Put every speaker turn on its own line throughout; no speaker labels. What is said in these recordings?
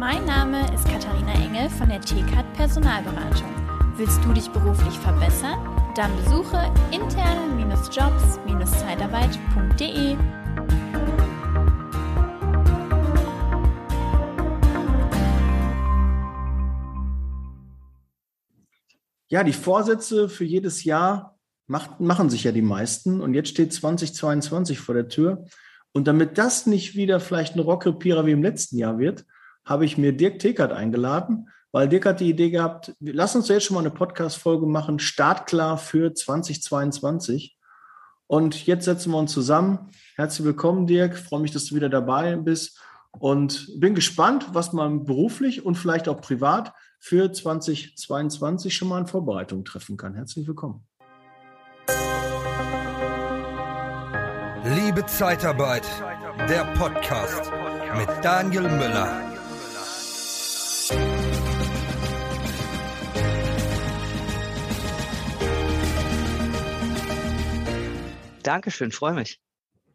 Mein Name ist Katharina Engel von der TCAT Personalberatung. Willst du dich beruflich verbessern? Dann besuche interne-jobs-zeitarbeit.de.
Ja, die Vorsätze für jedes Jahr macht, machen sich ja die meisten. Und jetzt steht 2022 vor der Tür. Und damit das nicht wieder vielleicht ein Rockrepierer wie im letzten Jahr wird, habe ich mir Dirk Tekert eingeladen, weil Dirk hat die Idee gehabt, lass uns jetzt schon mal eine Podcast-Folge machen, startklar für 2022. Und jetzt setzen wir uns zusammen. Herzlich willkommen, Dirk. Freue mich, dass du wieder dabei bist und bin gespannt, was man beruflich und vielleicht auch privat für 2022 schon mal in Vorbereitung treffen kann. Herzlich willkommen.
Liebe Zeitarbeit, der Podcast mit Daniel Müller.
Dankeschön, freue mich.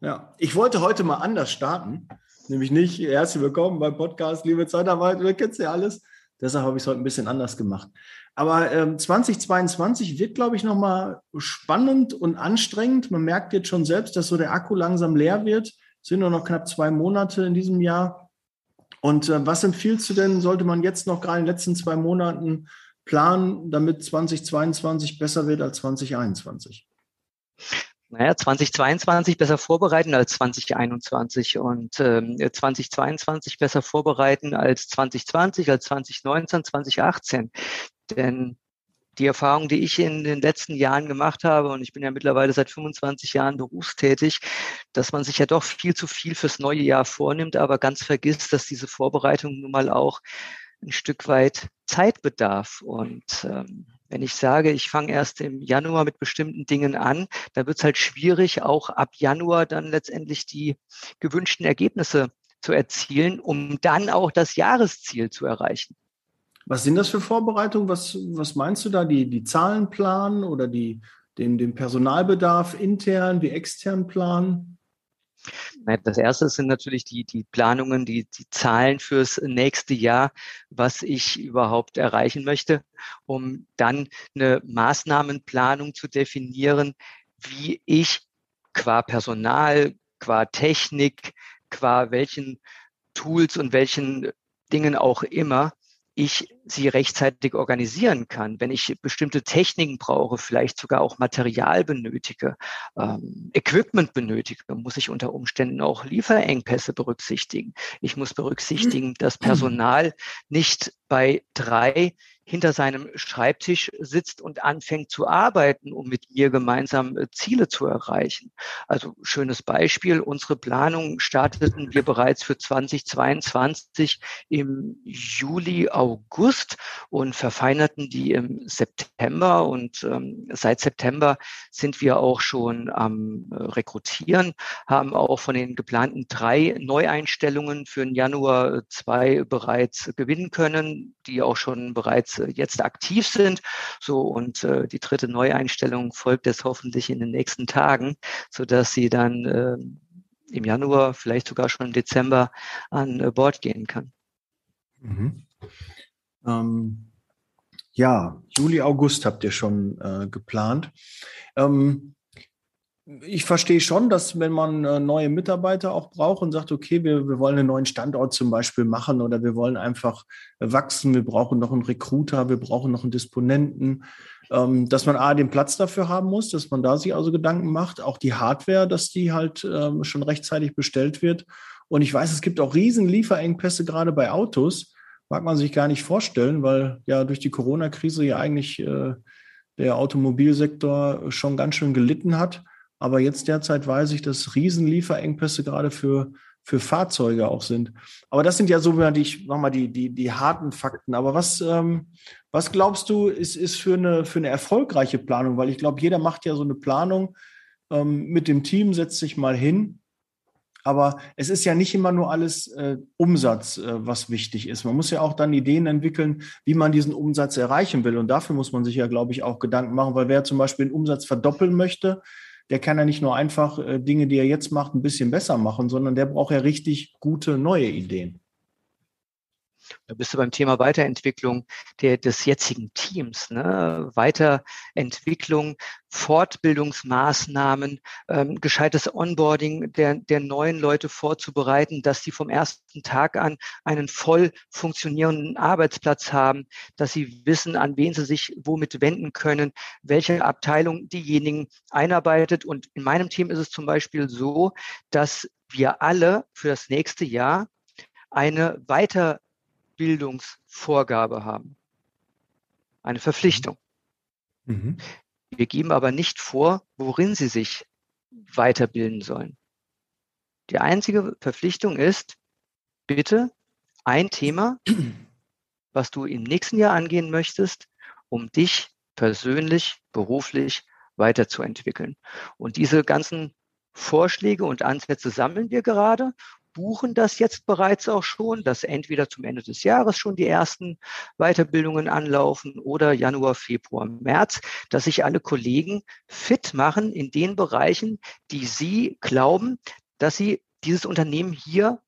Ja, ich wollte heute mal anders starten, nämlich nicht herzlich willkommen beim Podcast, liebe Zeitarbeit, ihr kennt ja alles. Deshalb habe ich es heute ein bisschen anders gemacht. Aber ähm, 2022 wird, glaube ich, nochmal spannend und anstrengend. Man merkt jetzt schon selbst, dass so der Akku langsam leer wird. Es sind nur noch knapp zwei Monate in diesem Jahr. Und äh, was empfiehlst du denn, sollte man jetzt noch gerade in den letzten zwei Monaten planen, damit 2022 besser wird als 2021?
Naja, 2022 besser vorbereiten als 2021 und ähm, 2022 besser vorbereiten als 2020, als 2019, 2018. Denn die Erfahrung, die ich in den letzten Jahren gemacht habe, und ich bin ja mittlerweile seit 25 Jahren berufstätig, dass man sich ja doch viel zu viel fürs neue Jahr vornimmt, aber ganz vergisst, dass diese Vorbereitung nun mal auch ein Stück weit Zeit bedarf. Und ähm, wenn ich sage, ich fange erst im Januar mit bestimmten Dingen an, dann wird es halt schwierig, auch ab Januar dann letztendlich die gewünschten Ergebnisse zu erzielen, um dann auch das Jahresziel zu erreichen.
Was sind das für Vorbereitungen? Was, was meinst du da? Die, die Zahlen planen oder die, den, den Personalbedarf intern, wie extern planen?
Das erste sind natürlich die, die Planungen, die, die Zahlen fürs nächste Jahr, was ich überhaupt erreichen möchte, um dann eine Maßnahmenplanung zu definieren, wie ich qua Personal, qua Technik, qua welchen Tools und welchen Dingen auch immer ich sie rechtzeitig organisieren kann, wenn ich bestimmte Techniken brauche, vielleicht sogar auch Material benötige, ähm, Equipment benötige, muss ich unter Umständen auch Lieferengpässe berücksichtigen. Ich muss berücksichtigen, dass Personal nicht bei drei hinter seinem Schreibtisch sitzt und anfängt zu arbeiten, um mit mir gemeinsam äh, Ziele zu erreichen. Also schönes Beispiel, unsere Planung starteten wir bereits für 2022 im Juli, August und verfeinerten die im September. Und ähm, seit September sind wir auch schon am äh, Rekrutieren, haben auch von den geplanten drei Neueinstellungen für den Januar zwei bereits gewinnen können, die auch schon bereits äh, jetzt aktiv sind. So und äh, die dritte Neueinstellung folgt jetzt hoffentlich in den nächsten Tagen, so dass sie dann äh, im Januar, vielleicht sogar schon im Dezember an äh, Bord gehen kann.
Mhm. Ähm, ja, Juli, August habt ihr schon äh, geplant. Ähm, ich verstehe schon, dass wenn man äh, neue Mitarbeiter auch braucht und sagt, okay, wir, wir wollen einen neuen Standort zum Beispiel machen oder wir wollen einfach wachsen, wir brauchen noch einen Recruiter, wir brauchen noch einen Disponenten, ähm, dass man A, den Platz dafür haben muss, dass man da sich also Gedanken macht, auch die Hardware, dass die halt ähm, schon rechtzeitig bestellt wird. Und ich weiß, es gibt auch riesen Lieferengpässe gerade bei Autos, mag man sich gar nicht vorstellen, weil ja durch die Corona-Krise ja eigentlich äh, der Automobilsektor schon ganz schön gelitten hat. Aber jetzt derzeit weiß ich, dass Riesenlieferengpässe gerade für, für Fahrzeuge auch sind. Aber das sind ja so die, ich mach mal, die, die, die harten Fakten. Aber was, ähm, was glaubst du, ist, ist für, eine, für eine erfolgreiche Planung? Weil ich glaube, jeder macht ja so eine Planung ähm, mit dem Team, setzt sich mal hin. Aber es ist ja nicht immer nur alles äh, Umsatz, äh, was wichtig ist. Man muss ja auch dann Ideen entwickeln, wie man diesen Umsatz erreichen will. Und dafür muss man sich ja, glaube ich, auch Gedanken machen, weil wer zum Beispiel den Umsatz verdoppeln möchte, der kann ja nicht nur einfach äh, Dinge, die er jetzt macht, ein bisschen besser machen, sondern der braucht ja richtig gute neue Ideen.
Da bist du beim Thema Weiterentwicklung der, des jetzigen Teams, ne? Weiterentwicklung, Fortbildungsmaßnahmen, ähm, gescheites Onboarding der, der neuen Leute vorzubereiten, dass sie vom ersten Tag an einen voll funktionierenden Arbeitsplatz haben, dass sie wissen, an wen sie sich womit wenden können, welche Abteilung diejenigen einarbeitet. Und in meinem Team ist es zum Beispiel so, dass wir alle für das nächste Jahr eine Weiterbildungsvorgabe haben, eine Verpflichtung. Mhm. Wir geben aber nicht vor, worin sie sich weiterbilden sollen. Die einzige Verpflichtung ist, bitte ein Thema, was du im nächsten Jahr angehen möchtest, um dich persönlich, beruflich weiterzuentwickeln. Und diese ganzen Vorschläge und Ansätze sammeln wir gerade, buchen das jetzt bereits auch schon, dass entweder zum Ende des Jahres schon die ersten Weiterbildungen anlaufen oder Januar, Februar, März, dass sich alle Kollegen fit machen in den Bereichen, die sie glauben, dass sie dieses Unternehmen hier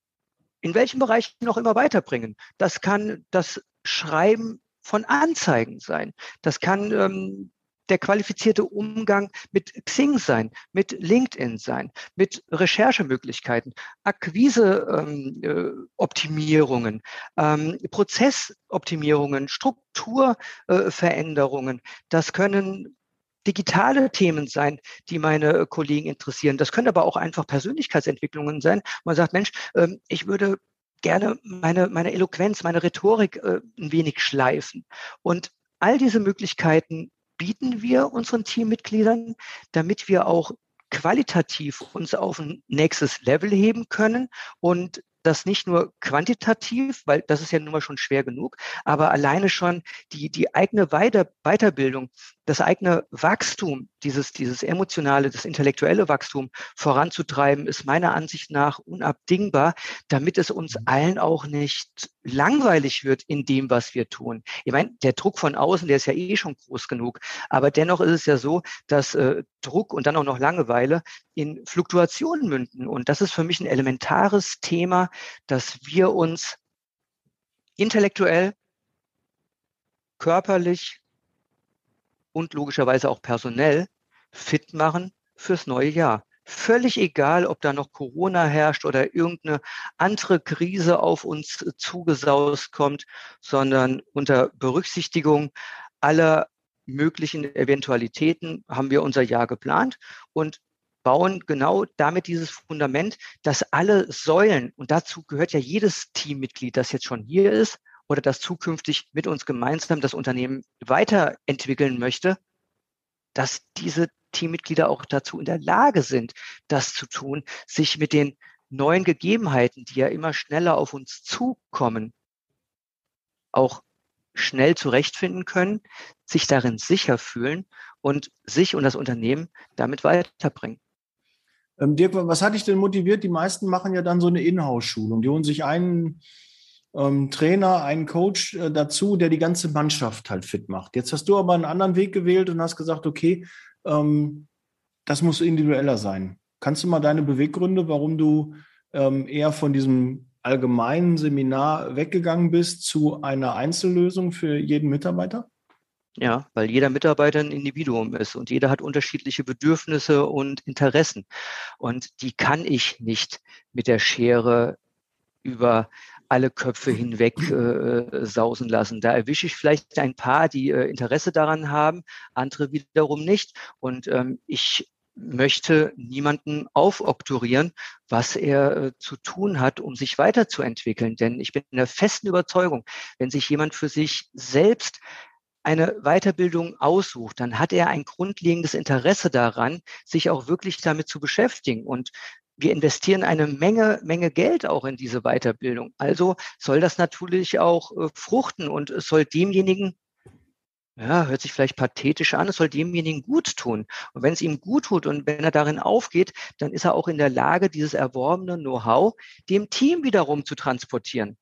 in welchem Bereich noch immer weiterbringen. Das kann das Schreiben von Anzeigen sein. Das kann ähm, der qualifizierte Umgang mit Xing sein, mit LinkedIn sein, mit Recherchemöglichkeiten, Akquiseoptimierungen, ähm, ähm, Prozessoptimierungen, Strukturveränderungen. Äh, das können digitale Themen sein, die meine Kollegen interessieren. Das können aber auch einfach Persönlichkeitsentwicklungen sein. Man sagt, Mensch, ähm, ich würde gerne meine, meine Eloquenz, meine Rhetorik äh, ein wenig schleifen. Und all diese Möglichkeiten bieten wir unseren Teammitgliedern, damit wir auch qualitativ uns auf ein nächstes Level heben können und das nicht nur quantitativ, weil das ist ja nun mal schon schwer genug, aber alleine schon die, die eigene Weiter, Weiterbildung, das eigene Wachstum, dieses, dieses emotionale, das intellektuelle Wachstum voranzutreiben, ist meiner Ansicht nach unabdingbar, damit es uns allen auch nicht langweilig wird in dem, was wir tun. Ich meine, der Druck von außen, der ist ja eh schon groß genug, aber dennoch ist es ja so, dass äh, Druck und dann auch noch Langeweile in Fluktuationen münden. Und das ist für mich ein elementares Thema, dass wir uns intellektuell, körperlich und logischerweise auch personell fit machen fürs neue Jahr. Völlig egal, ob da noch Corona herrscht oder irgendeine andere Krise auf uns zugesaust kommt, sondern unter Berücksichtigung aller möglichen Eventualitäten haben wir unser Jahr geplant und bauen genau damit dieses Fundament, dass alle Säulen, und dazu gehört ja jedes Teammitglied, das jetzt schon hier ist oder das zukünftig mit uns gemeinsam das Unternehmen weiterentwickeln möchte, dass diese Teammitglieder auch dazu in der Lage sind, das zu tun, sich mit den neuen Gegebenheiten, die ja immer schneller auf uns zukommen, auch schnell zurechtfinden können, sich darin sicher fühlen und sich und das Unternehmen damit weiterbringen.
Ähm, Dirk, was hat dich denn motiviert? Die meisten machen ja dann so eine Inhouse-Schulung. Die holen sich einen ähm, Trainer, einen Coach äh, dazu, der die ganze Mannschaft halt fit macht. Jetzt hast du aber einen anderen Weg gewählt und hast gesagt, okay, ähm, das muss individueller sein. Kannst du mal deine Beweggründe, warum du ähm, eher von diesem allgemeinen Seminar weggegangen bist zu einer Einzellösung für jeden Mitarbeiter?
Ja, weil jeder Mitarbeiter ein Individuum ist und jeder hat unterschiedliche Bedürfnisse und Interessen. Und die kann ich nicht mit der Schere über alle Köpfe hinweg äh, sausen lassen. Da erwische ich vielleicht ein paar, die äh, Interesse daran haben, andere wiederum nicht. Und ähm, ich möchte niemanden aufoktorieren, was er äh, zu tun hat, um sich weiterzuentwickeln. Denn ich bin in der festen Überzeugung, wenn sich jemand für sich selbst eine Weiterbildung aussucht, dann hat er ein grundlegendes Interesse daran, sich auch wirklich damit zu beschäftigen. Und wir investieren eine Menge, Menge Geld auch in diese Weiterbildung. Also soll das natürlich auch äh, fruchten und es soll demjenigen ja, hört sich vielleicht pathetisch an, es soll demjenigen gut tun. Und wenn es ihm gut tut und wenn er darin aufgeht, dann ist er auch in der Lage, dieses erworbene Know-how dem Team wiederum zu transportieren.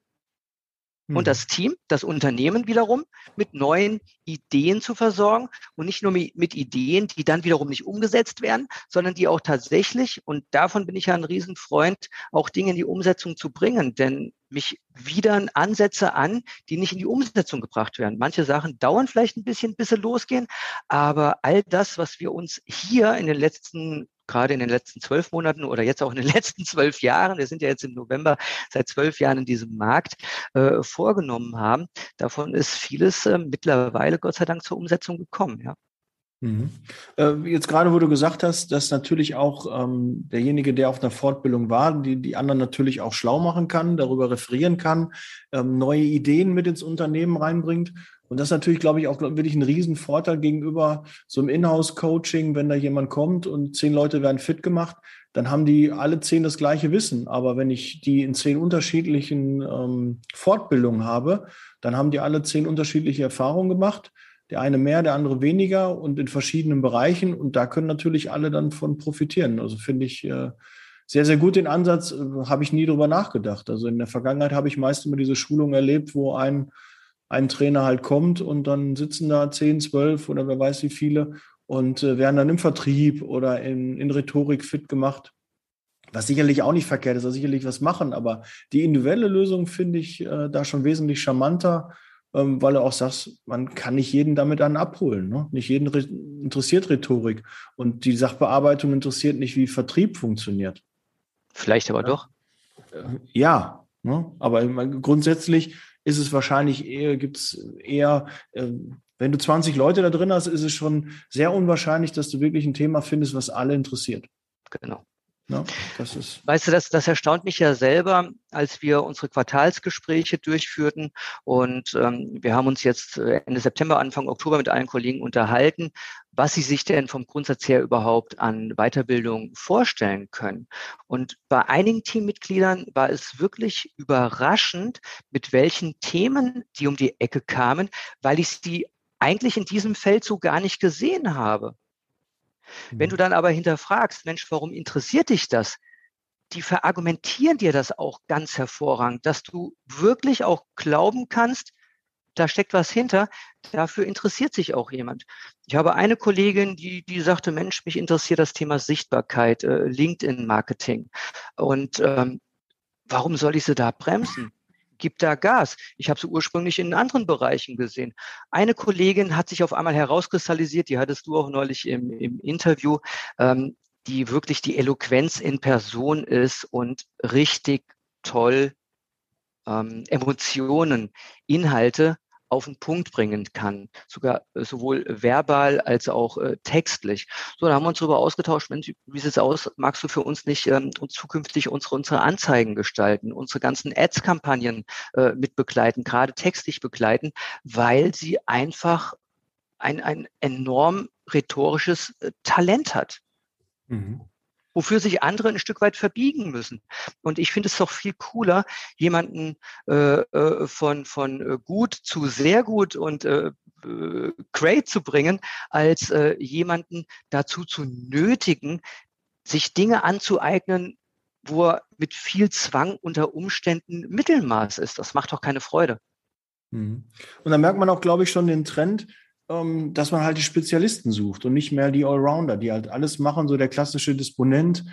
Und hm. das Team, das Unternehmen wiederum mit neuen Ideen zu versorgen und nicht nur mit Ideen, die dann wiederum nicht umgesetzt werden, sondern die auch tatsächlich, und davon bin ich ja ein Riesenfreund, auch Dinge in die Umsetzung zu bringen. Denn mich wieder Ansätze an, die nicht in die Umsetzung gebracht werden. Manche Sachen dauern vielleicht ein bisschen, bis sie losgehen, aber all das, was wir uns hier in den letzten gerade in den letzten zwölf Monaten oder jetzt auch in den letzten zwölf Jahren, wir sind ja jetzt im November seit zwölf Jahren in diesem Markt, äh, vorgenommen haben. Davon ist vieles äh, mittlerweile Gott sei Dank zur Umsetzung gekommen. Ja.
Mhm. Äh, jetzt gerade, wo du gesagt hast, dass natürlich auch ähm, derjenige, der auf einer Fortbildung war, die, die anderen natürlich auch schlau machen kann, darüber referieren kann, ähm, neue Ideen mit ins Unternehmen reinbringt. Und das ist natürlich, glaube ich, auch wirklich ein Riesenvorteil gegenüber so einem Inhouse-Coaching, wenn da jemand kommt und zehn Leute werden fit gemacht, dann haben die alle zehn das gleiche Wissen. Aber wenn ich die in zehn unterschiedlichen ähm, Fortbildungen habe, dann haben die alle zehn unterschiedliche Erfahrungen gemacht der eine mehr, der andere weniger und in verschiedenen Bereichen. Und da können natürlich alle dann von profitieren. Also finde ich äh, sehr, sehr gut den Ansatz, äh, habe ich nie drüber nachgedacht. Also in der Vergangenheit habe ich meist immer diese Schulung erlebt, wo ein, ein Trainer halt kommt und dann sitzen da zehn, zwölf oder wer weiß wie viele und äh, werden dann im Vertrieb oder in, in Rhetorik fit gemacht. Was sicherlich auch nicht verkehrt ist, also sicherlich was machen, aber die individuelle Lösung finde ich äh, da schon wesentlich charmanter ähm, weil du auch sagst, man kann nicht jeden damit dann abholen. Ne? Nicht jeden re interessiert Rhetorik und die Sachbearbeitung interessiert nicht, wie Vertrieb funktioniert.
Vielleicht aber ja. doch.
Äh, ja, ne? aber grundsätzlich ist es wahrscheinlich eher, gibt es eher, äh, wenn du 20 Leute da drin hast, ist es schon sehr unwahrscheinlich, dass du wirklich ein Thema findest, was alle interessiert.
Genau. Ja, ist weißt du, das, das erstaunt mich ja selber, als wir unsere Quartalsgespräche durchführten und ähm, wir haben uns jetzt äh, Ende September, Anfang Oktober mit allen Kollegen unterhalten, was sie sich denn vom Grundsatz her überhaupt an Weiterbildung vorstellen können. Und bei einigen Teammitgliedern war es wirklich überraschend, mit welchen Themen die um die Ecke kamen, weil ich sie eigentlich in diesem Feld so gar nicht gesehen habe. Wenn du mhm. dann aber hinterfragst, Mensch, warum interessiert dich das? Die verargumentieren dir das auch ganz hervorragend, dass du wirklich auch glauben kannst, da steckt was hinter. Dafür interessiert sich auch jemand. Ich habe eine Kollegin, die, die sagte, Mensch, mich interessiert das Thema Sichtbarkeit, äh, LinkedIn-Marketing. Und ähm, warum soll ich sie da bremsen? Gibt da Gas. Ich habe sie ursprünglich in anderen Bereichen gesehen. Eine Kollegin hat sich auf einmal herauskristallisiert, die hattest du auch neulich im, im Interview, ähm, die wirklich die Eloquenz in Person ist und richtig toll ähm, Emotionen, Inhalte auf den Punkt bringen kann, sogar äh, sowohl verbal als auch äh, textlich. So, da haben wir uns darüber ausgetauscht, Mensch, wie sieht es aus, magst du für uns nicht ähm, zukünftig unsere, unsere Anzeigen gestalten, unsere ganzen Ads-Kampagnen äh, mit begleiten, gerade textlich begleiten, weil sie einfach ein, ein enorm rhetorisches äh, Talent hat. Mhm wofür sich andere ein Stück weit verbiegen müssen. Und ich finde es doch viel cooler, jemanden äh, äh von, von äh, gut zu sehr gut und äh, äh, great zu bringen, als äh, jemanden dazu zu nötigen, sich Dinge anzueignen, wo er mit viel Zwang unter Umständen Mittelmaß ist. Das macht doch keine Freude.
Mhm. Und da merkt man auch, glaube ich, schon den Trend, dass man halt die Spezialisten sucht und nicht mehr die Allrounder, die halt alles machen, so der klassische Disponent,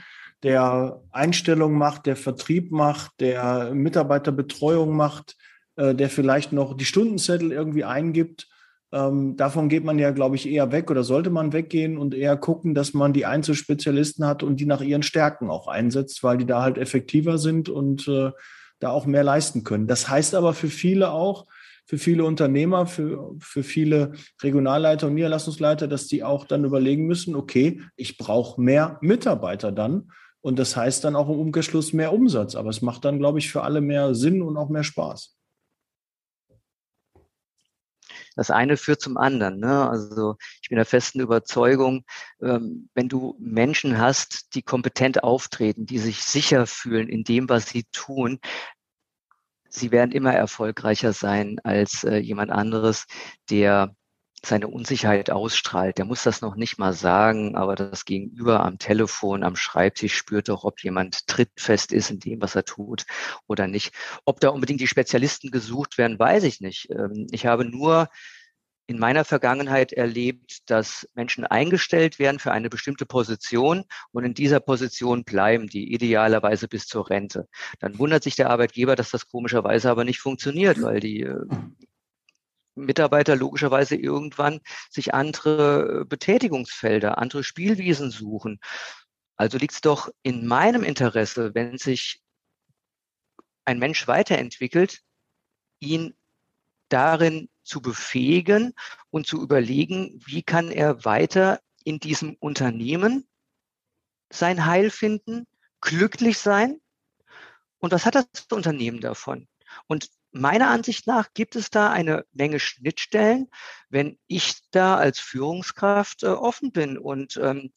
der Einstellung macht, der Vertrieb macht, der Mitarbeiterbetreuung macht, äh, der vielleicht noch die Stundenzettel irgendwie eingibt. Ähm, davon geht man ja, glaube ich, eher weg oder sollte man weggehen und eher gucken, dass man die Einzelspezialisten hat und die nach ihren Stärken auch einsetzt, weil die da halt effektiver sind und äh, da auch mehr leisten können. Das heißt aber für viele auch, für viele Unternehmer, für, für viele Regionalleiter und Niederlassungsleiter, dass die auch dann überlegen müssen, okay, ich brauche mehr Mitarbeiter dann. Und das heißt dann auch im Umkehrschluss mehr Umsatz. Aber es macht dann, glaube ich, für alle mehr Sinn und auch mehr Spaß.
Das eine führt zum anderen. Ne? Also ich bin der festen Überzeugung, ähm, wenn du Menschen hast, die kompetent auftreten, die sich sicher fühlen in dem, was sie tun, sie werden immer erfolgreicher sein als äh, jemand anderes, der seine Unsicherheit ausstrahlt. Der muss das noch nicht mal sagen, aber das Gegenüber am Telefon, am Schreibtisch spürt doch, ob jemand trittfest ist in dem, was er tut oder nicht. Ob da unbedingt die Spezialisten gesucht werden, weiß ich nicht. Ähm, ich habe nur in meiner Vergangenheit erlebt, dass Menschen eingestellt werden für eine bestimmte Position und in dieser Position bleiben die idealerweise bis zur Rente. Dann wundert sich der Arbeitgeber, dass das komischerweise aber nicht funktioniert, weil die äh, Mitarbeiter logischerweise irgendwann sich andere äh, Betätigungsfelder, andere Spielwiesen suchen. Also liegt es doch in meinem Interesse, wenn sich ein Mensch weiterentwickelt, ihn darin zu befähigen und zu überlegen, wie kann er weiter in diesem Unternehmen sein Heil finden, glücklich sein und was hat das Unternehmen davon? Und meiner Ansicht nach gibt es da eine Menge Schnittstellen, wenn ich da als Führungskraft äh, offen bin und ähm,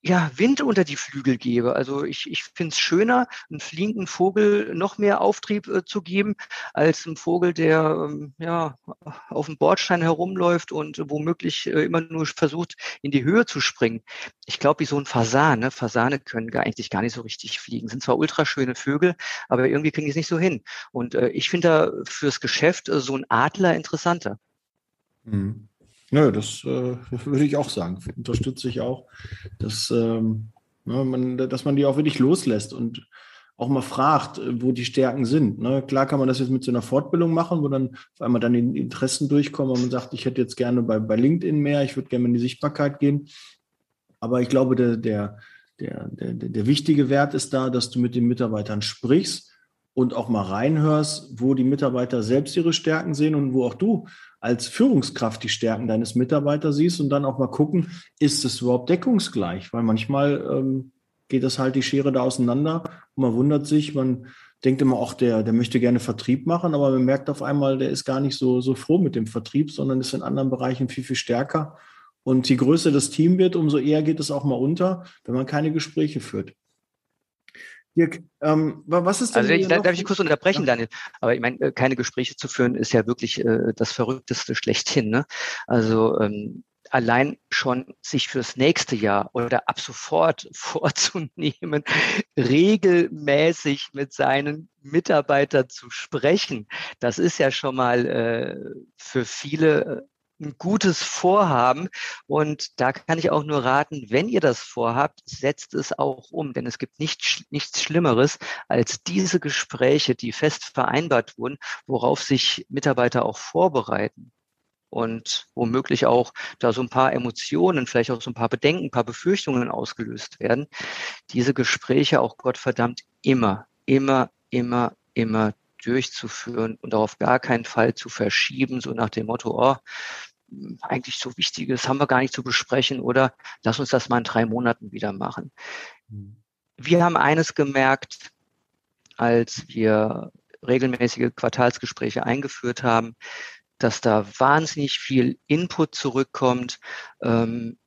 ja, Wind unter die Flügel gebe. Also ich, ich finde es schöner, einem fliegenden Vogel noch mehr Auftrieb äh, zu geben, als einem Vogel, der ähm, ja, auf dem Bordstein herumläuft und womöglich äh, immer nur versucht, in die Höhe zu springen. Ich glaube, wie so ein Fasan. Ne? Fasane können gar, eigentlich gar nicht so richtig fliegen. Sind zwar ultraschöne Vögel, aber irgendwie kriegen die es nicht so hin. Und äh, ich finde da fürs Geschäft äh, so ein Adler interessanter.
Mhm. Nö, das äh, würde ich auch sagen. Unterstütze ich auch, dass, ähm, ne, man, dass man die auch wirklich loslässt und auch mal fragt, wo die Stärken sind. Ne? Klar kann man das jetzt mit so einer Fortbildung machen, wo dann auf einmal dann die Interessen durchkommen und man sagt, ich hätte jetzt gerne bei, bei LinkedIn mehr, ich würde gerne in die Sichtbarkeit gehen. Aber ich glaube, der, der, der, der, der wichtige Wert ist da, dass du mit den Mitarbeitern sprichst und auch mal reinhörst, wo die Mitarbeiter selbst ihre Stärken sehen und wo auch du als Führungskraft die Stärken deines Mitarbeiters siehst und dann auch mal gucken, ist es überhaupt deckungsgleich? Weil manchmal ähm, geht das halt die Schere da auseinander und man wundert sich, man denkt immer auch, der, der möchte gerne Vertrieb machen, aber man merkt auf einmal, der ist gar nicht so, so froh mit dem Vertrieb, sondern ist in anderen Bereichen viel, viel stärker. Und je größer das Team wird, umso eher geht es auch mal unter, wenn man keine Gespräche führt.
Dirk, ähm, was ist denn Also ich, darf ich kurz unterbrechen, ja. Daniel? Aber ich meine, äh, keine Gespräche zu führen ist ja wirklich äh, das Verrückteste schlechthin. Ne? Also ähm, allein schon sich fürs nächste Jahr oder ab sofort vorzunehmen, regelmäßig mit seinen Mitarbeitern zu sprechen, das ist ja schon mal äh, für viele äh, ein gutes Vorhaben. Und da kann ich auch nur raten, wenn ihr das vorhabt, setzt es auch um. Denn es gibt nicht, nichts Schlimmeres als diese Gespräche, die fest vereinbart wurden, worauf sich Mitarbeiter auch vorbereiten. Und womöglich auch da so ein paar Emotionen, vielleicht auch so ein paar Bedenken, ein paar Befürchtungen ausgelöst werden. Diese Gespräche auch Gott verdammt immer, immer, immer, immer durchzuführen und auf gar keinen Fall zu verschieben, so nach dem Motto, oh, eigentlich so Wichtiges haben wir gar nicht zu besprechen oder lass uns das mal in drei Monaten wieder machen. Mhm. Wir haben eines gemerkt, als wir regelmäßige Quartalsgespräche eingeführt haben, dass da wahnsinnig viel Input zurückkommt. Ähm,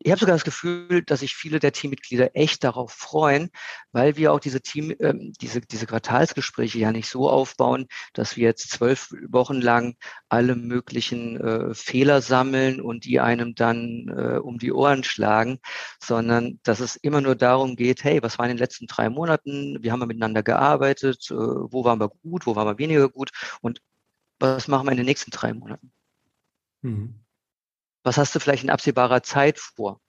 ich habe sogar das Gefühl, dass sich viele der Teammitglieder echt darauf freuen, weil wir auch diese Team, ähm, diese, diese Quartalsgespräche ja nicht so aufbauen, dass wir jetzt zwölf Wochen lang alle möglichen äh, Fehler sammeln und die einem dann äh, um die Ohren schlagen, sondern dass es immer nur darum geht, hey, was war in den letzten drei Monaten? Wie haben wir miteinander gearbeitet? Äh, wo waren wir gut? Wo waren wir weniger gut? Und was machen wir in den nächsten drei Monaten? Mhm. Was hast du vielleicht in absehbarer Zeit vor?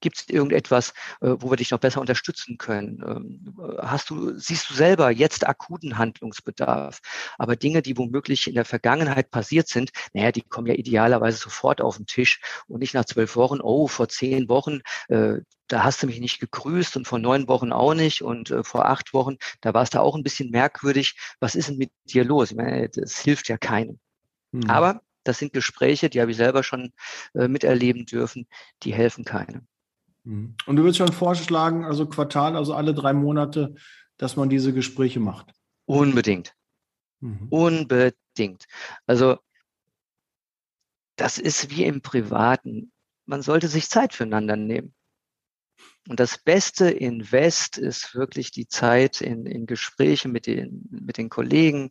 Gibt es irgendetwas, äh, wo wir dich noch besser unterstützen können? Ähm, hast du, siehst du selber jetzt akuten Handlungsbedarf? Aber Dinge, die womöglich in der Vergangenheit passiert sind, naja, die kommen ja idealerweise sofort auf den Tisch und nicht nach zwölf Wochen, oh, vor zehn Wochen, äh, da hast du mich nicht gegrüßt und vor neun Wochen auch nicht und äh, vor acht Wochen, da war es da auch ein bisschen merkwürdig. Was ist denn mit dir los? Ich meine, das hilft ja keinem. Mhm. Aber das sind Gespräche, die habe ich selber schon äh, miterleben dürfen, die helfen keinem.
Mhm. Und du würdest schon vorschlagen, also Quartal, also alle drei Monate, dass man diese Gespräche macht?
Unbedingt. Mhm. Unbedingt. Also das ist wie im Privaten. Man sollte sich Zeit füreinander nehmen. Und das beste Invest ist wirklich die Zeit in, in Gespräche mit den, mit den Kollegen,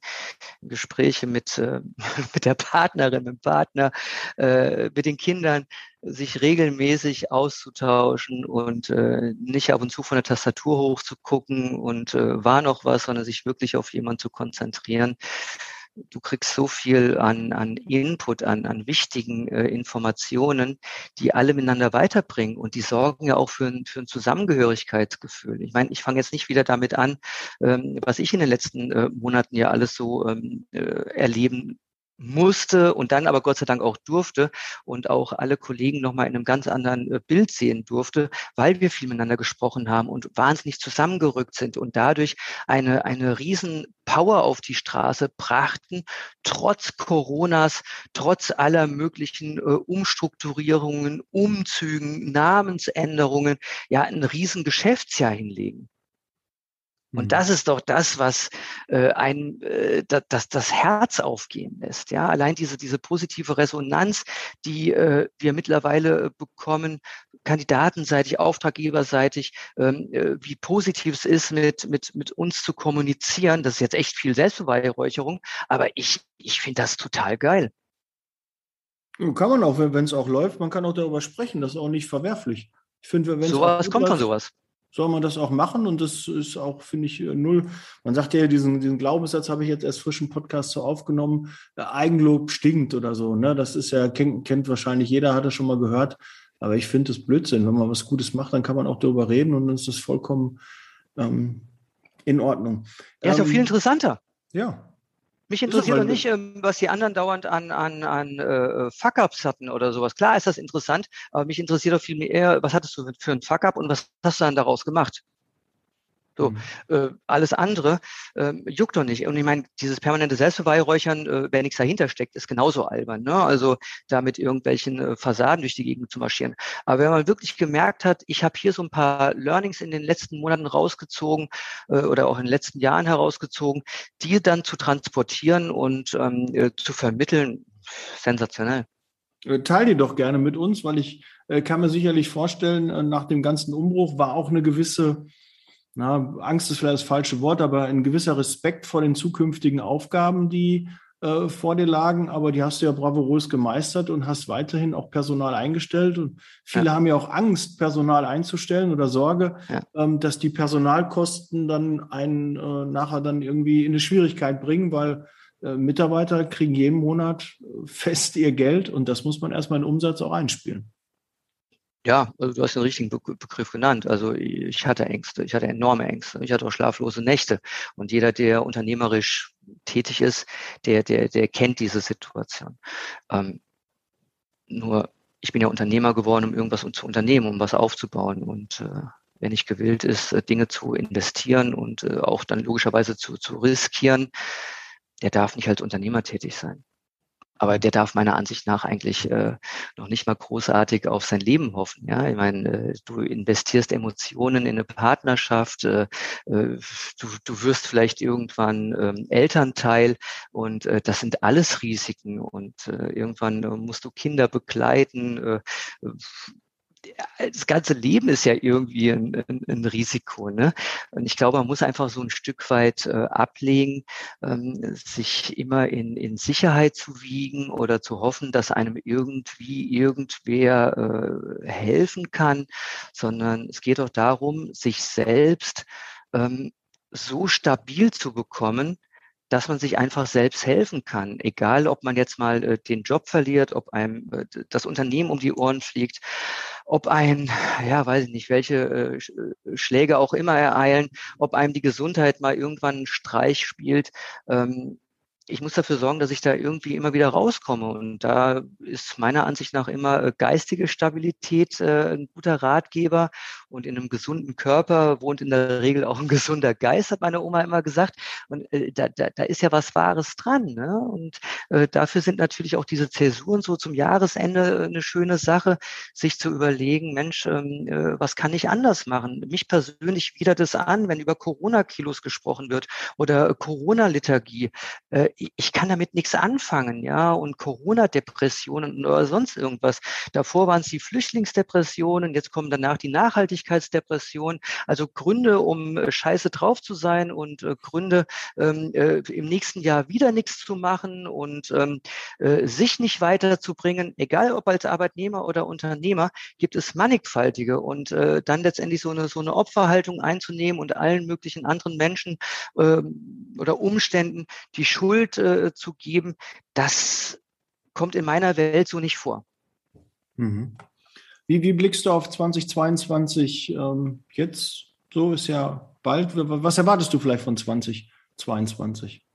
Gespräche mit, äh, mit der Partnerin, mit dem Partner, äh, mit den Kindern, sich regelmäßig auszutauschen und äh, nicht ab und zu von der Tastatur hochzugucken und äh, war noch was, sondern sich wirklich auf jemanden zu konzentrieren. Du kriegst so viel an, an Input, an, an wichtigen äh, Informationen, die alle miteinander weiterbringen und die sorgen ja auch für ein, für ein Zusammengehörigkeitsgefühl. Ich meine, ich fange jetzt nicht wieder damit an, ähm, was ich in den letzten äh, Monaten ja alles so ähm, äh, erleben musste und dann aber Gott sei Dank auch durfte und auch alle Kollegen nochmal in einem ganz anderen äh, Bild sehen durfte, weil wir viel miteinander gesprochen haben und wahnsinnig zusammengerückt sind und dadurch eine, eine riesen Power auf die Straße brachten, trotz Coronas, trotz aller möglichen äh, Umstrukturierungen, Umzügen, Namensänderungen, ja, ein riesen Geschäftsjahr hinlegen. Und mhm. das ist doch das, was äh, ein äh, das, das Herz aufgehen lässt. Ja, allein diese diese positive Resonanz, die äh, wir mittlerweile bekommen, kandidatenseitig, auftraggeberseitig, ähm, äh, wie positiv es ist, mit mit mit uns zu kommunizieren. Das ist jetzt echt viel Selbstbeweihräucherung, aber ich ich finde das total geil.
Kann man auch, wenn es auch läuft, man kann auch darüber sprechen. Das ist auch nicht verwerflich.
Ich finde, wenn sowas kommt von sowas
soll man das auch machen und das ist auch, finde ich, null. Man sagt ja, diesen, diesen Glaubenssatz habe ich jetzt erst frischen Podcast so aufgenommen, Eigenlob stinkt oder so. Ne? Das ist ja, kennt, kennt wahrscheinlich jeder, hat das schon mal gehört. Aber ich finde es Blödsinn. Wenn man was Gutes macht, dann kann man auch darüber reden und dann ist das vollkommen ähm, in Ordnung.
Ja, ist
ähm,
auch viel interessanter.
Ja,
mich interessiert doch nicht, ähm, was die anderen dauernd an, an, an äh, Fuck-Ups hatten oder sowas. Klar ist das interessant, aber mich interessiert doch viel mehr, was hattest du für einen Fuck-Up und was hast du dann daraus gemacht? So, mhm. äh, alles andere äh, juckt doch nicht. Und ich meine, dieses permanente Selbstbeweihräuchern, äh, wer nichts dahinter steckt, ist genauso albern. Ne? Also da mit irgendwelchen äh, Fassaden durch die Gegend zu marschieren. Aber wenn man wirklich gemerkt hat, ich habe hier so ein paar Learnings in den letzten Monaten rausgezogen äh, oder auch in den letzten Jahren herausgezogen, die dann zu transportieren und ähm, äh, zu vermitteln, sensationell.
Äh, teil die doch gerne mit uns, weil ich äh, kann mir sicherlich vorstellen, äh, nach dem ganzen Umbruch war auch eine gewisse na, Angst ist vielleicht das falsche Wort, aber ein gewisser Respekt vor den zukünftigen Aufgaben, die äh, vor dir lagen, aber die hast du ja bravourös gemeistert und hast weiterhin auch Personal eingestellt. Und viele ja. haben ja auch Angst, Personal einzustellen oder Sorge, ja. ähm, dass die Personalkosten dann einen äh, nachher dann irgendwie in eine Schwierigkeit bringen, weil äh, Mitarbeiter kriegen jeden Monat fest ihr Geld und das muss man erstmal in Umsatz auch einspielen.
Ja, also du hast den richtigen Be Begriff genannt. Also ich hatte Ängste, ich hatte enorme Ängste, ich hatte auch schlaflose Nächte. Und jeder, der unternehmerisch tätig ist, der, der, der kennt diese Situation. Ähm, nur ich bin ja Unternehmer geworden, um irgendwas zu unternehmen, um was aufzubauen. Und äh, wer nicht gewillt ist, äh, Dinge zu investieren und äh, auch dann logischerweise zu, zu riskieren, der darf nicht als Unternehmer tätig sein. Aber der darf meiner Ansicht nach eigentlich äh, noch nicht mal großartig auf sein Leben hoffen. Ja, ich meine, äh, du investierst Emotionen in eine Partnerschaft, äh, äh, du, du wirst vielleicht irgendwann ähm, Elternteil und äh, das sind alles Risiken und äh, irgendwann äh, musst du Kinder begleiten. Äh, das ganze Leben ist ja irgendwie ein, ein, ein, Risiko. Ne? Und ich glaube, man muss einfach so ein Stück weit äh, ablegen, ähm, sich immer in, in Sicherheit zu wiegen oder zu hoffen, dass einem irgendwie irgendwer äh, helfen kann, sondern es geht auch darum, sich selbst ähm, so stabil zu bekommen, dass man sich einfach selbst helfen kann. Egal, ob man jetzt mal äh, den Job verliert, ob einem äh, das Unternehmen um die Ohren fliegt, ob ein, ja, weiß ich nicht, welche äh, Schläge auch immer ereilen, ob einem die Gesundheit mal irgendwann einen Streich spielt. Ähm, ich muss dafür sorgen, dass ich da irgendwie immer wieder rauskomme. Und da ist meiner Ansicht nach immer äh, geistige Stabilität äh, ein guter Ratgeber. Und in einem gesunden Körper wohnt in der Regel auch ein gesunder Geist, hat meine Oma immer gesagt. Und äh, da, da, da ist ja was Wahres dran. Ne? Und äh, dafür sind natürlich auch diese Zäsuren so zum Jahresende eine schöne Sache, sich zu überlegen, Mensch, ähm, äh, was kann ich anders machen? Mich persönlich widert es an, wenn über Corona-Kilos gesprochen wird oder Corona-Liturgie. Äh, ich kann damit nichts anfangen, ja, und Corona-Depressionen oder sonst irgendwas. Davor waren es die Flüchtlingsdepressionen, jetzt kommen danach die Nachhaltigkeitsdepressionen. Also Gründe, um äh, scheiße drauf zu sein und äh, Gründe, ähm, äh, im nächsten Jahr wieder nichts zu machen und ähm, äh, sich nicht weiterzubringen, egal ob als Arbeitnehmer oder Unternehmer, gibt es mannigfaltige und dann letztendlich so eine, so eine Opferhaltung einzunehmen und allen möglichen anderen Menschen äh, oder Umständen die Schuld zu geben, das kommt in meiner Welt so nicht vor.
Mhm. Wie, wie blickst du auf 2022 ähm, jetzt? So ist ja bald. Was erwartest du vielleicht von 2022?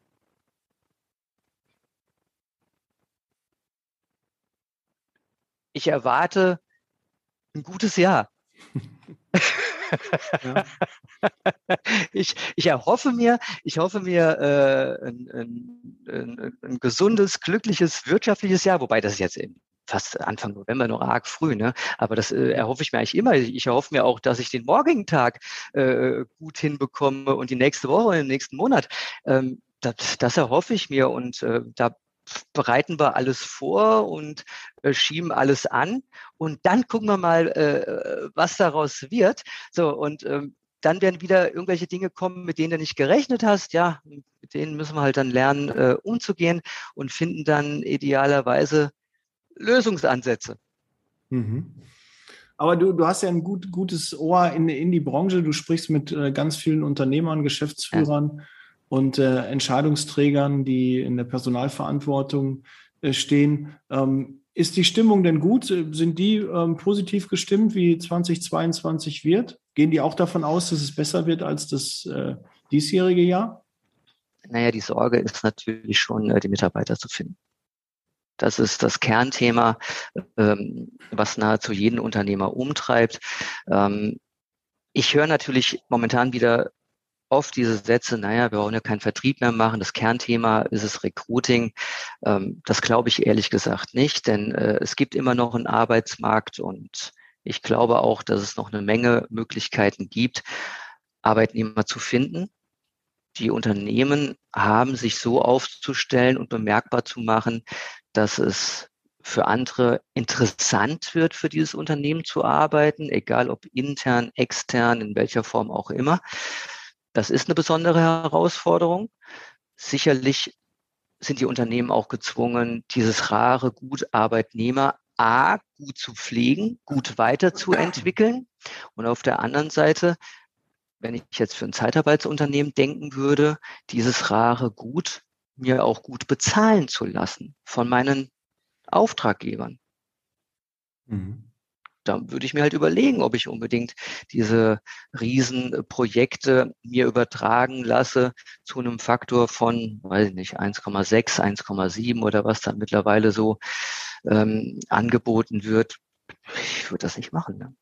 Ich erwarte ein gutes Jahr. Ja. ich, ich erhoffe mir, ich hoffe mir äh, ein, ein, ein, ein, gesundes, glückliches, wirtschaftliches Jahr, wobei das jetzt fast Anfang November noch arg früh, ne? Aber das äh, erhoffe ich mir eigentlich immer. Ich erhoffe mir auch, dass ich den morgigen Tag äh, gut hinbekomme und die nächste Woche und den nächsten Monat. Ähm, das, das erhoffe ich mir und äh, da bereiten wir alles vor und äh, schieben alles an und dann gucken wir mal, äh, was daraus wird. So und ähm, dann werden wieder irgendwelche Dinge kommen, mit denen du nicht gerechnet hast. Ja, mit denen müssen wir halt dann lernen, äh, umzugehen und finden dann idealerweise Lösungsansätze.
Mhm. Aber du, du hast ja ein gut, gutes Ohr in, in die Branche. Du sprichst mit äh, ganz vielen Unternehmern, Geschäftsführern ja. und äh, Entscheidungsträgern, die in der Personalverantwortung äh, stehen. Ähm, ist die Stimmung denn gut? Sind die ähm, positiv gestimmt, wie 2022 wird? Gehen die auch davon aus, dass es besser wird als das äh, diesjährige Jahr?
Naja, die Sorge ist natürlich schon, äh, die Mitarbeiter zu finden. Das ist das Kernthema, ähm, was nahezu jeden Unternehmer umtreibt. Ähm, ich höre natürlich momentan wieder oft diese Sätze, naja, wir wollen ja keinen Vertrieb mehr machen. Das Kernthema ist es Recruiting. Ähm, das glaube ich ehrlich gesagt nicht, denn äh, es gibt immer noch einen Arbeitsmarkt und ich glaube auch, dass es noch eine Menge Möglichkeiten gibt, Arbeitnehmer zu finden. Die Unternehmen haben sich so aufzustellen und bemerkbar zu machen, dass es für andere interessant wird, für dieses Unternehmen zu arbeiten, egal ob intern, extern, in welcher Form auch immer. Das ist eine besondere Herausforderung. Sicherlich sind die Unternehmen auch gezwungen, dieses rare Gut Arbeitnehmer A gut zu pflegen, gut weiterzuentwickeln und auf der anderen Seite, wenn ich jetzt für ein Zeitarbeitsunternehmen denken würde, dieses rare Gut mir auch gut bezahlen zu lassen von meinen Auftraggebern. Mhm. Da würde ich mir halt überlegen, ob ich unbedingt diese Riesenprojekte mir übertragen lasse zu einem Faktor von, weiß ich nicht, 1,6, 1,7 oder was dann mittlerweile so ähm, angeboten wird. Ich würde das nicht machen.
Ne?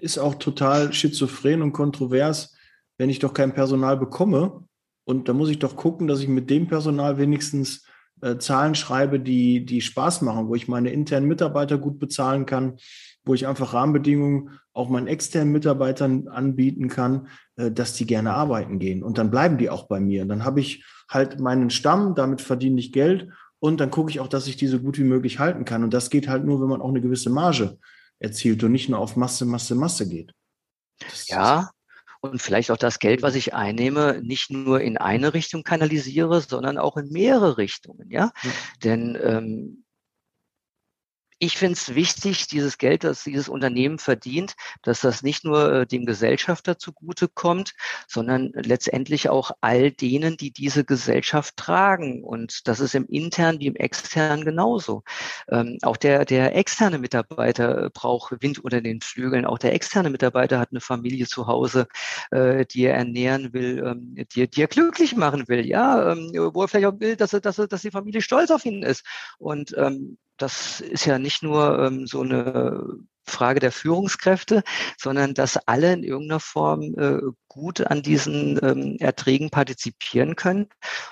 Ist auch total schizophren und kontrovers, wenn ich doch kein Personal bekomme, und da muss ich doch gucken, dass ich mit dem Personal wenigstens äh, Zahlen schreibe, die, die Spaß machen, wo ich meine internen Mitarbeiter gut bezahlen kann, wo ich einfach Rahmenbedingungen auch meinen externen Mitarbeitern anbieten kann, äh, dass die gerne arbeiten gehen. Und dann bleiben die auch bei mir. Und dann habe ich halt meinen Stamm, damit verdiene ich Geld und dann gucke ich auch, dass ich die so gut wie möglich halten kann. Und das geht halt nur, wenn man auch eine gewisse Marge erzielt und nicht nur auf Masse, Masse, Masse geht.
Das ja, und vielleicht auch das Geld, was ich einnehme, nicht nur in eine Richtung kanalisiere, sondern auch in mehrere Richtungen. Ja, ja. denn ähm, ich finde es wichtig, dieses Geld, das dieses Unternehmen verdient, dass das nicht nur äh, dem Gesellschafter zugute kommt, sondern letztendlich auch all denen, die diese Gesellschaft tragen. Und das ist im internen wie im externen genauso. Ähm, auch der, der externe Mitarbeiter braucht Wind unter den Flügeln. Auch der externe Mitarbeiter hat eine Familie zu Hause, äh, die er ernähren will, ähm, die, die er glücklich machen will. Ja, ähm, wo er vielleicht auch will, dass, er, dass, er, dass die Familie stolz auf ihn ist. Und ähm, das ist ja nicht nur ähm, so eine Frage der Führungskräfte, sondern dass alle in irgendeiner Form äh, gut an diesen ähm, Erträgen partizipieren können.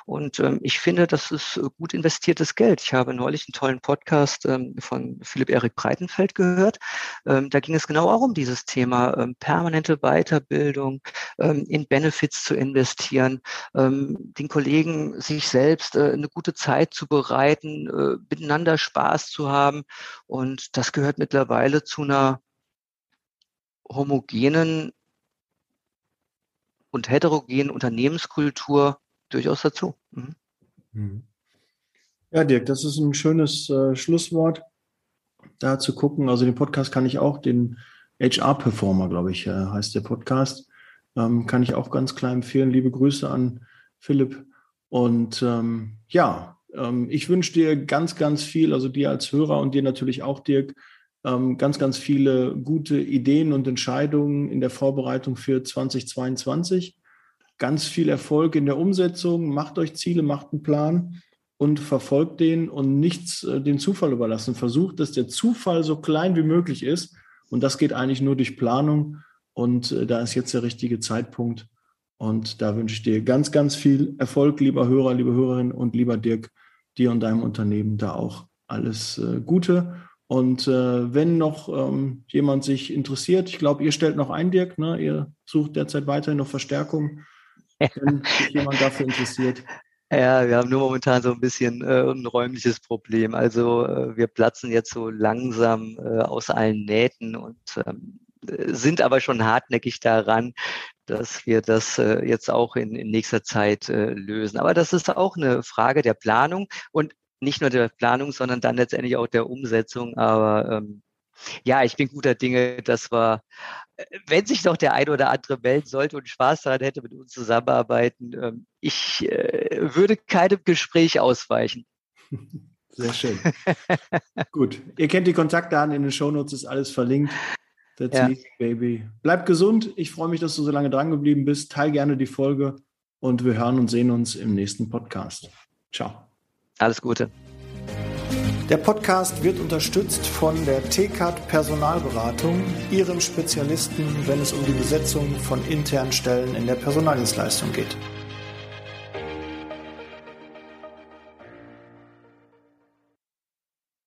Und ähm, ich finde, das ist gut investiertes Geld. Ich habe neulich einen tollen Podcast ähm, von Philipp Erik Breitenfeld gehört. Ähm, da ging es genau auch um dieses Thema ähm, permanente Weiterbildung, in Benefits zu investieren, ähm, den Kollegen sich selbst äh, eine gute Zeit zu bereiten, äh, miteinander Spaß zu haben. Und das gehört mittlerweile zu einer homogenen und heterogenen Unternehmenskultur durchaus dazu. Mhm.
mhm. Ja, Dirk, das ist ein schönes äh, Schlusswort, da zu gucken. Also den Podcast kann ich auch, den HR-Performer, glaube ich, äh, heißt der Podcast, ähm, kann ich auch ganz klar empfehlen. Liebe Grüße an Philipp Und ähm, ja, ähm, ich wünsche dir ganz, ganz viel, also dir als Hörer und dir natürlich auch, Dirk, ähm, ganz, ganz viele gute Ideen und Entscheidungen in der Vorbereitung für 2022. Ganz viel Erfolg in der Umsetzung. Macht euch Ziele, macht einen Plan und verfolgt den und nichts äh, dem Zufall überlassen. Versucht, dass der Zufall so klein wie möglich ist. Und das geht eigentlich nur durch Planung. Und äh, da ist jetzt der richtige Zeitpunkt. Und da wünsche ich dir ganz, ganz viel Erfolg, lieber Hörer, liebe Hörerin und lieber Dirk, dir und deinem Unternehmen da auch alles äh, Gute. Und äh, wenn noch ähm, jemand sich interessiert, ich glaube, ihr stellt noch ein, Dirk, ne? ihr sucht derzeit weiterhin noch Verstärkung, wenn sich jemand dafür interessiert.
Ja, wir haben nur momentan so ein bisschen äh, ein räumliches Problem. Also äh, wir platzen jetzt so langsam äh, aus allen Nähten und ähm, sind aber schon hartnäckig daran, dass wir das äh, jetzt auch in, in nächster Zeit äh, lösen. Aber das ist auch eine Frage der Planung und nicht nur der Planung, sondern dann letztendlich auch der Umsetzung. Aber ähm, ja, ich bin guter Dinge, dass wir, äh, wenn sich noch der ein oder andere melden sollte und Spaß daran hätte, mit uns zusammenarbeiten, ähm, ich äh, würde keinem Gespräch ausweichen.
Sehr schön. Gut, ihr kennt die Kontaktdaten in den Shownotes, ist alles verlinkt. That's ja. easy, baby. Bleib gesund. Ich freue mich, dass du so lange dran geblieben bist. Teil gerne die Folge und wir hören und sehen uns im nächsten Podcast. Ciao.
Alles Gute.
Der Podcast wird unterstützt von der TCAT Personalberatung, ihrem Spezialisten, wenn es um die Besetzung von internen Stellen in der Personaldienstleistung geht.